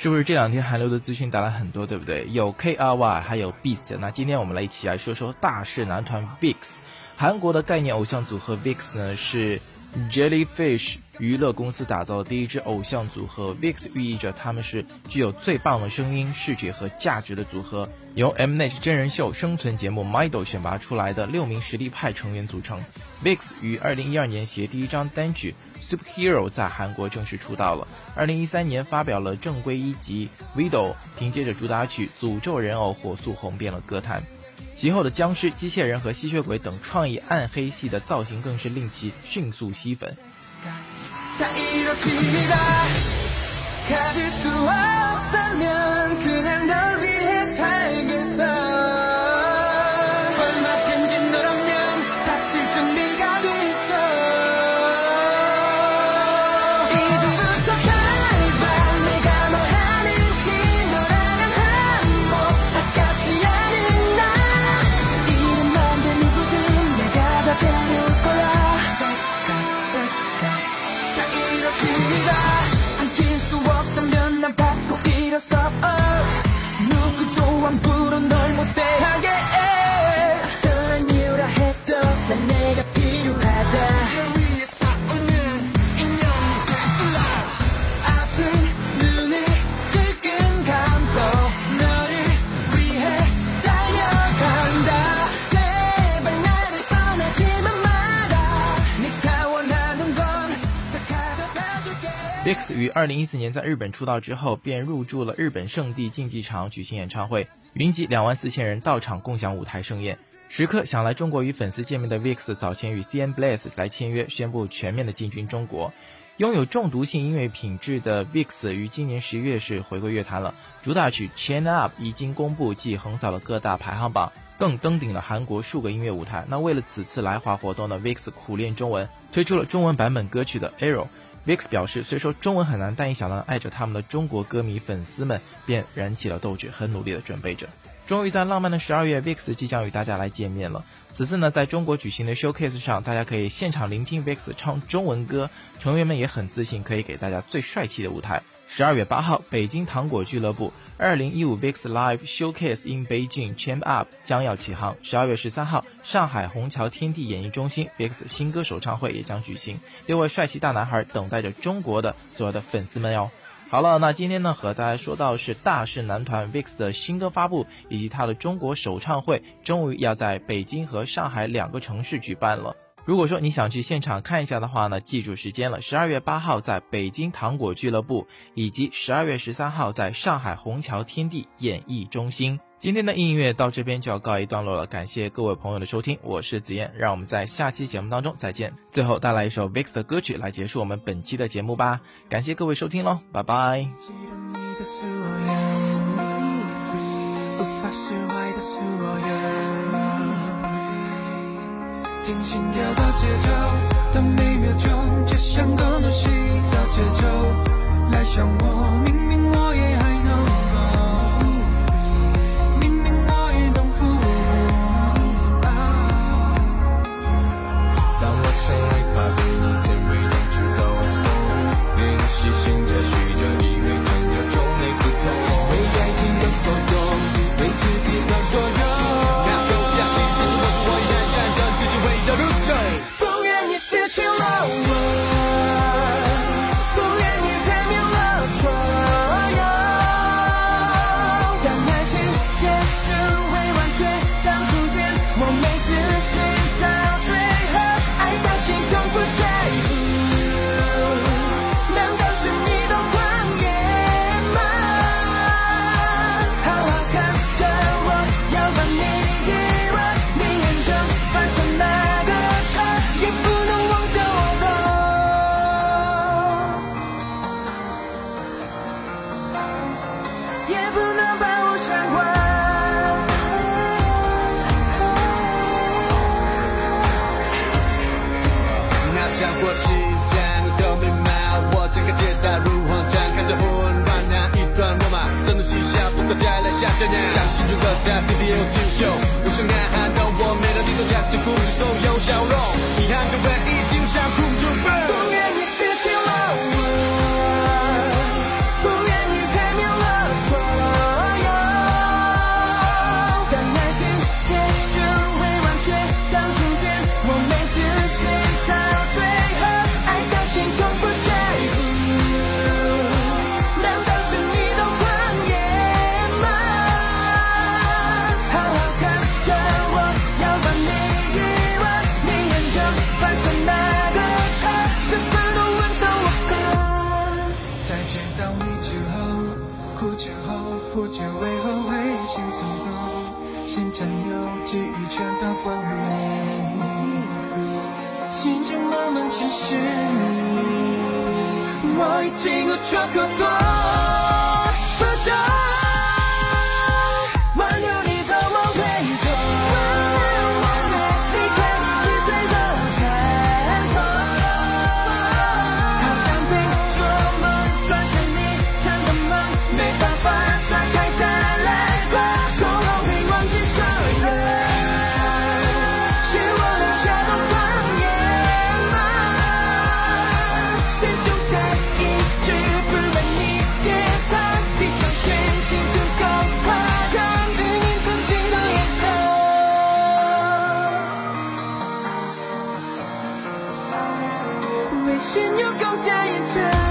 是不是这两天韩流的资讯带来很多，对不对？有 K R Y，还有 Beast。那今天我们来一起来说说大势男团 VIX。韩国的概念偶像组合 VIX 呢，是 Jellyfish 娱乐公司打造的第一支偶像组合。VIX 寓意着他们是具有最棒的声音、视觉和价值的组合，由 Mnet 真人秀生存节目 Mido 选拔出来的六名实力派成员组成。VIX 于二零一二年携第一张单曲。Superhero 在韩国正式出道了。二零一三年发表了正规一辑《Widow》，凭借着主打曲《诅咒人偶》火速红遍了歌坛。其后的僵尸、机械人和吸血鬼等创意暗黑系的造型更是令其迅速吸粉。VIX 于二零一四年在日本出道之后，便入驻了日本圣地竞技场举行演唱会，云集两万四千人到场共享舞台盛宴。时刻想来中国与粉丝见面的 VIX 早前与 CN Blast 来签约，宣布全面的进军中国。拥有中毒性音乐品质的 VIX 于今年十一月是回归乐坛了，主打曲 Chain Up 已经公布，既横扫了各大排行榜，更登顶了韩国数个音乐舞台。那为了此次来华活动呢，VIX 苦练中文，推出了中文版本歌曲的 Arrow。VIX 表示，虽说中文很难，但一想到爱着他们的中国歌迷粉丝们，便燃起了斗志，很努力的准备着。终于在浪漫的十二月，VIX 即将与大家来见面了。此次呢，在中国举行的 showcase 上，大家可以现场聆听 VIX 唱中文歌，成员们也很自信，可以给大家最帅气的舞台。十二月八号，北京糖果俱乐部二零一五 VIX Live Showcase in Beijing Champ Up 将要起航。十二月十三号，上海虹桥天地演艺中心 VIX 新歌首唱会也将举行。六位帅气大男孩等待着中国的所有的粉丝们哟。好了，那今天呢，和大家说到是大势男团 VIX 的新歌发布以及他的中国首唱会，终于要在北京和上海两个城市举办了。如果说你想去现场看一下的话呢，记住时间了，十二月八号在北京糖果俱乐部，以及十二月十三号在上海虹桥天地演艺中心。今天的音乐到这边就要告一段落了，感谢各位朋友的收听，我是子燕，让我们在下期节目当中再见。最后带来一首 VIX 的歌曲来结束我们本期的节目吧，感谢各位收听喽，拜拜。心跳的节奏，当每秒钟就像个游戏的节奏来向我，that you love. 想心中的大 C D O 九九，无声呐喊的我，每个地都夹着故事，所有笑容，遗憾的回之后，哭之后，不知为何会心松动，心残留，记忆全都光于，心中慢慢全是你，我已经无处可躲。心，又更加严重。